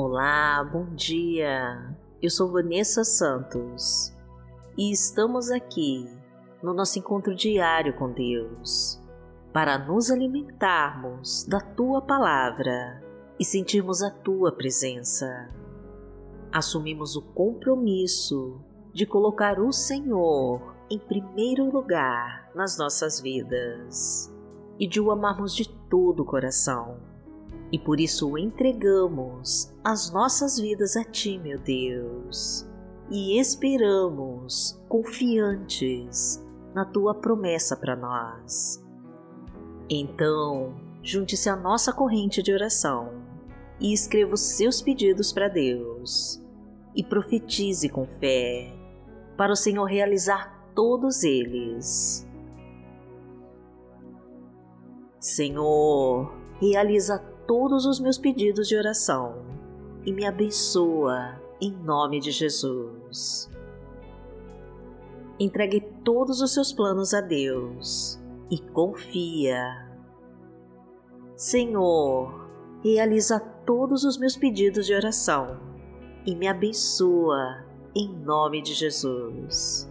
Olá, bom dia. Eu sou Vanessa Santos e estamos aqui no nosso encontro diário com Deus para nos alimentarmos da tua palavra e sentirmos a tua presença. Assumimos o compromisso de colocar o Senhor em primeiro lugar nas nossas vidas e de o amarmos de todo o coração. E por isso entregamos as nossas vidas a Ti, meu Deus, e esperamos, confiantes, na Tua promessa para nós. Então, junte-se à nossa corrente de oração e escreva os seus pedidos para Deus e profetize com fé para o Senhor realizar todos eles. Senhor, realiza todos os meus pedidos de oração e me abençoa em nome de Jesus. Entregue todos os seus planos a Deus e confia. Senhor, realiza todos os meus pedidos de oração e me abençoa em nome de Jesus.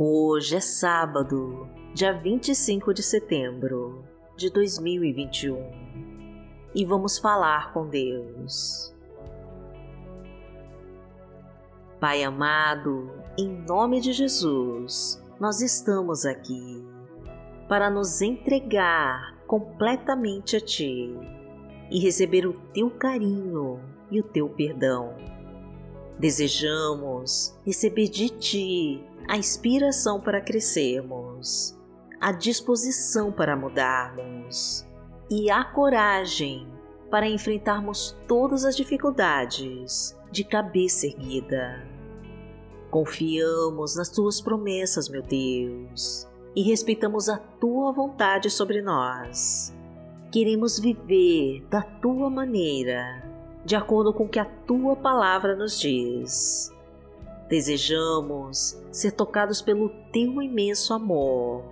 Hoje é sábado, dia 25 de setembro de 2021 e vamos falar com Deus. Pai amado, em nome de Jesus, nós estamos aqui para nos entregar completamente a Ti e receber o Teu carinho e o Teu perdão. Desejamos receber de Ti a inspiração para crescermos, a disposição para mudarmos e a coragem para enfrentarmos todas as dificuldades de cabeça erguida. Confiamos nas tuas promessas, meu Deus, e respeitamos a tua vontade sobre nós. Queremos viver da tua maneira, de acordo com o que a tua palavra nos diz. Desejamos ser tocados pelo teu imenso amor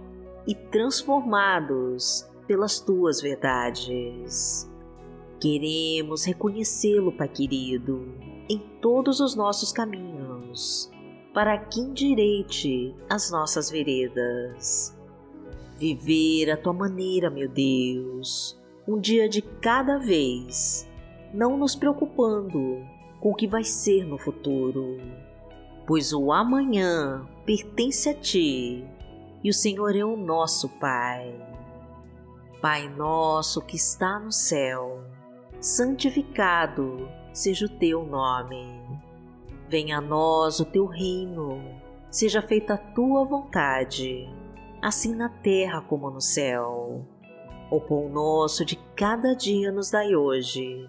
e transformados pelas tuas verdades. Queremos reconhecê-lo, Pai querido, em todos os nossos caminhos, para que endireite as nossas veredas. Viver a tua maneira, meu Deus, um dia de cada vez, não nos preocupando com o que vai ser no futuro, pois o amanhã pertence a ti e o Senhor é o nosso Pai. Pai nosso que está no céu, santificado seja o teu nome. Venha a nós o teu reino, seja feita a tua vontade, assim na terra como no céu. O pão nosso de cada dia nos dai hoje.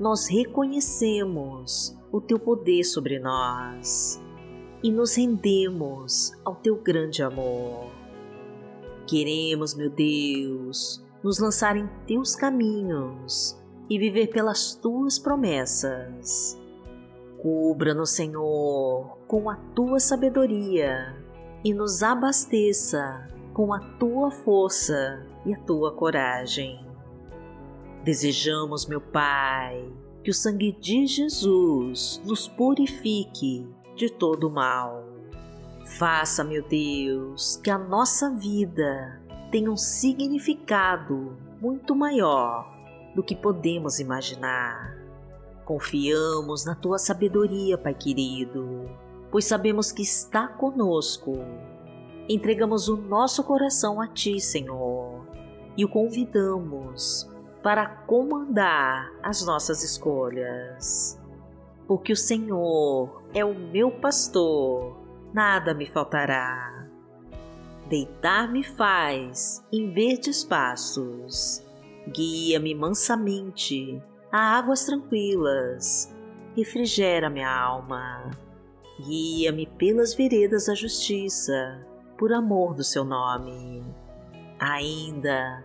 nós reconhecemos o teu poder sobre nós e nos rendemos ao teu grande amor. Queremos, meu Deus, nos lançar em teus caminhos e viver pelas tuas promessas. Cubra-nos, Senhor, com a tua sabedoria e nos abasteça com a tua força e a tua coragem. Desejamos, meu Pai, que o sangue de Jesus nos purifique de todo o mal. Faça, meu Deus, que a nossa vida tenha um significado muito maior do que podemos imaginar. Confiamos na tua sabedoria, Pai querido, pois sabemos que está conosco. Entregamos o nosso coração a Ti, Senhor, e o convidamos para comandar as nossas escolhas. Porque o Senhor é o meu pastor, nada me faltará. Deitar-me faz em verdes pastos Guia-me mansamente a águas tranquilas, refrigera minha alma. Guia-me pelas veredas da justiça, por amor do seu nome. Ainda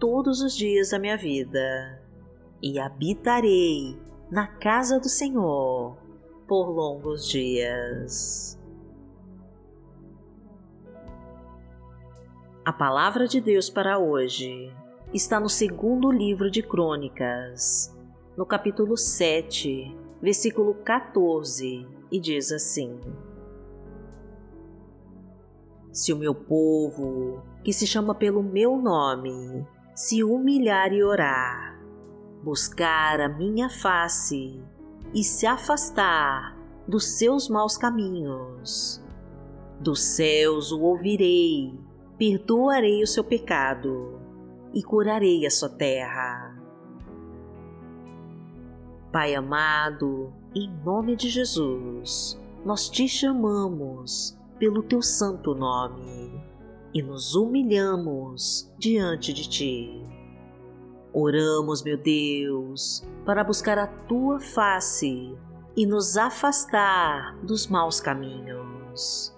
todos os dias da minha vida, e habitarei na casa do Senhor por longos dias. A palavra de Deus para hoje está no segundo livro de Crônicas, no capítulo 7, versículo 14, e diz assim: Se o meu povo, que se chama pelo meu nome, se humilhar e orar, buscar a minha face e se afastar dos seus maus caminhos, dos céus o ouvirei, perdoarei o seu pecado e curarei a sua terra. Pai amado, em nome de Jesus, nós te chamamos pelo teu santo nome e nos humilhamos diante de ti. Oramos, meu Deus, para buscar a tua face e nos afastar dos maus caminhos.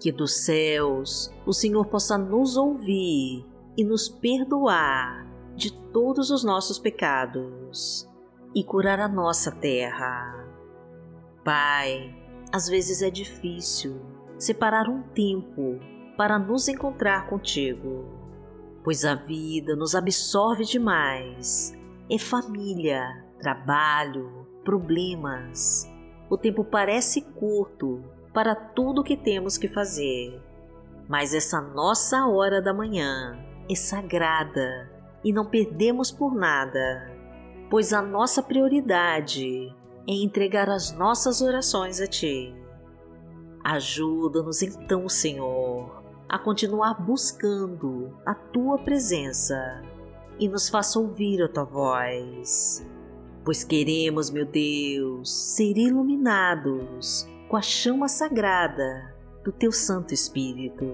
Que dos céus o Senhor possa nos ouvir e nos perdoar de todos os nossos pecados e curar a nossa terra. Pai, às vezes é difícil separar um tempo para nos encontrar contigo, pois a vida nos absorve demais. É família, trabalho, problemas. O tempo parece curto para tudo o que temos que fazer, mas essa nossa hora da manhã é sagrada e não perdemos por nada, pois a nossa prioridade é entregar as nossas orações a Ti. Ajuda-nos então, Senhor, a continuar buscando a Tua presença e nos faça ouvir a Tua voz. Pois queremos, meu Deus, ser iluminados com a chama sagrada do Teu Santo Espírito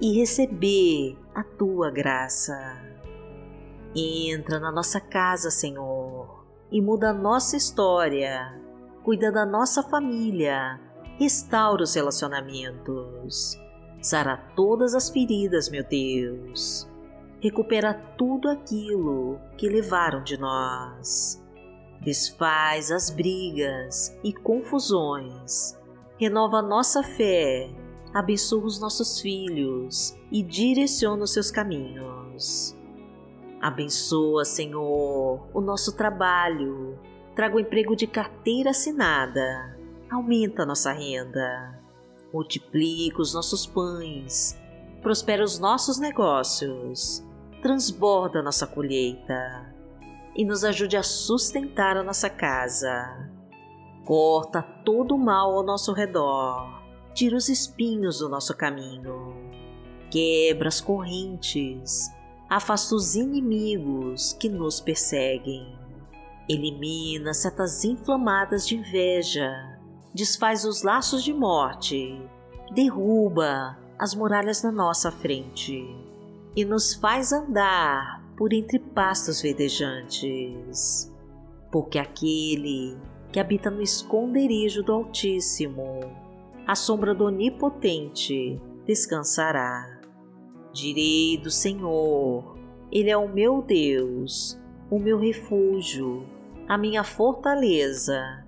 e receber a tua graça. Entra na nossa casa, Senhor, e muda a nossa história, cuida da nossa família, restaura os relacionamentos, sara todas as feridas, meu Deus. Recupera tudo aquilo que levaram de nós. Desfaz as brigas e confusões. Renova nossa fé abençoa os nossos filhos e direciona os seus caminhos. Abençoa, Senhor, o nosso trabalho, traga o emprego de carteira assinada, aumenta nossa renda, multiplica os nossos pães, prospera os nossos negócios, transborda nossa colheita. E nos ajude a sustentar a nossa casa. Corta todo o mal ao nosso redor. Tira os espinhos do nosso caminho, quebra as correntes, afasta os inimigos que nos perseguem, elimina setas inflamadas de inveja, desfaz os laços de morte, derruba as muralhas na nossa frente e nos faz andar por entre pastos verdejantes. Porque aquele que habita no esconderijo do Altíssimo a sombra do Onipotente descansará. Direi do Senhor, Ele é o meu Deus, o meu refúgio, a minha fortaleza,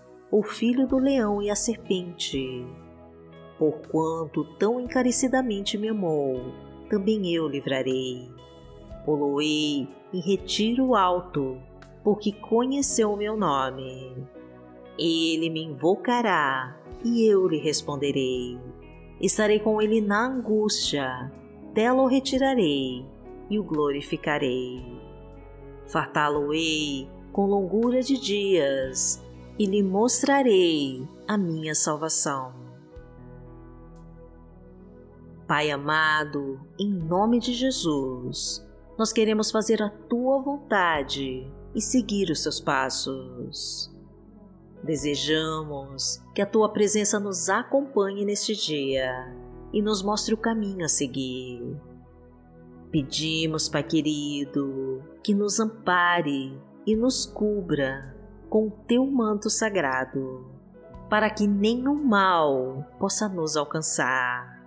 o filho do leão e a serpente. Porquanto tão encarecidamente me amou, também eu livrarei. Poloei em retiro alto, porque conheceu o meu nome. Ele me invocará e eu lhe responderei. Estarei com ele na angústia, dela o retirarei e o glorificarei. Fartá-lo-ei com longura de dias e lhe mostrarei a minha salvação. Pai amado, em nome de Jesus, nós queremos fazer a tua vontade e seguir os seus passos. Desejamos que a tua presença nos acompanhe neste dia e nos mostre o caminho a seguir. Pedimos, Pai querido, que nos ampare e nos cubra com o teu manto sagrado, para que nenhum mal possa nos alcançar.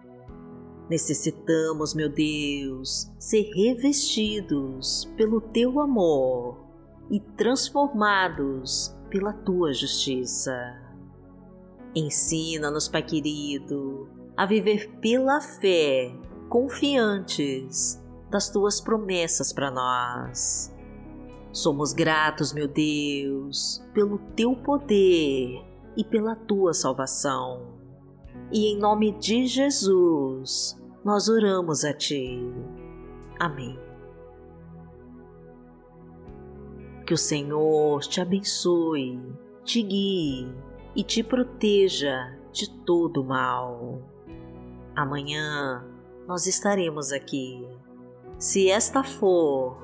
Necessitamos, meu Deus, ser revestidos pelo teu amor e transformados pela tua justiça. Ensina-nos, Pai querido, a viver pela fé, confiantes das tuas promessas para nós. Somos gratos, meu Deus, pelo teu poder e pela tua salvação. E em nome de Jesus, nós oramos a ti. Amém. Que o Senhor te abençoe, te guie e te proteja de todo mal. Amanhã nós estaremos aqui, se esta for